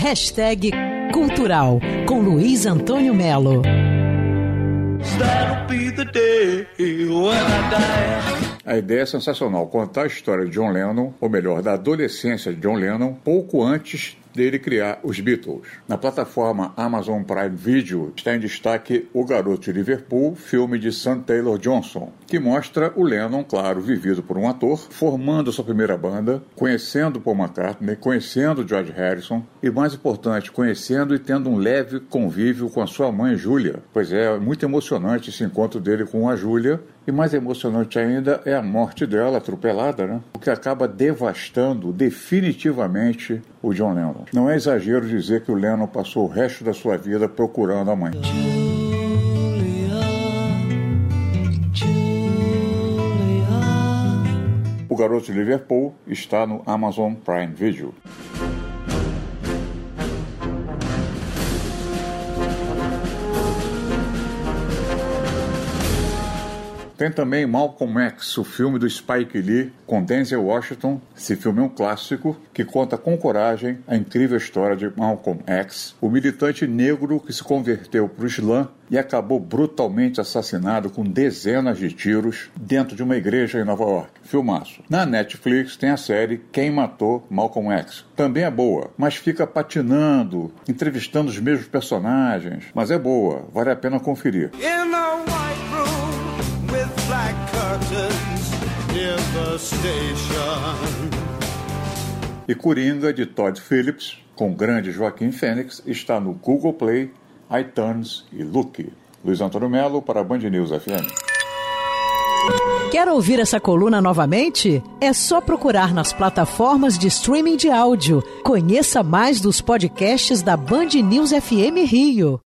Hashtag Cultural com Luiz Antônio Melo. A ideia é sensacional, contar a história de John Lennon, ou melhor, da adolescência de John Lennon, pouco antes dele criar os Beatles. Na plataforma Amazon Prime Video está em destaque O Garoto de Liverpool, filme de Sam Taylor Johnson, que mostra o Lennon, claro, vivido por um ator, formando sua primeira banda, conhecendo Paul McCartney, conhecendo George Harrison e, mais importante, conhecendo e tendo um leve convívio com a sua mãe Julia. Pois é, muito emocionante esse encontro dele com a Julia e mais emocionante ainda é a morte dela, atropelada, né? O que acaba devastando definitivamente o John Lennon. Não é exagero dizer que o Lennon passou o resto da sua vida procurando a mãe. O Garoto de Liverpool está no Amazon Prime Video. Tem também Malcolm X, o filme do Spike Lee com Denzel Washington. Esse filme é um clássico que conta com coragem a incrível história de Malcolm X, o militante negro que se converteu para o Islã e acabou brutalmente assassinado com dezenas de tiros dentro de uma igreja em Nova York. Filmaço. Na Netflix tem a série Quem Matou Malcolm X. Também é boa, mas fica patinando, entrevistando os mesmos personagens. Mas é boa, vale a pena conferir. E Coringa, de Todd Phillips, com o grande Joaquim Fênix, está no Google Play, iTunes e Look. Luiz Antônio Melo para a Band News FM. Quer ouvir essa coluna novamente? É só procurar nas plataformas de streaming de áudio. Conheça mais dos podcasts da Band News FM Rio.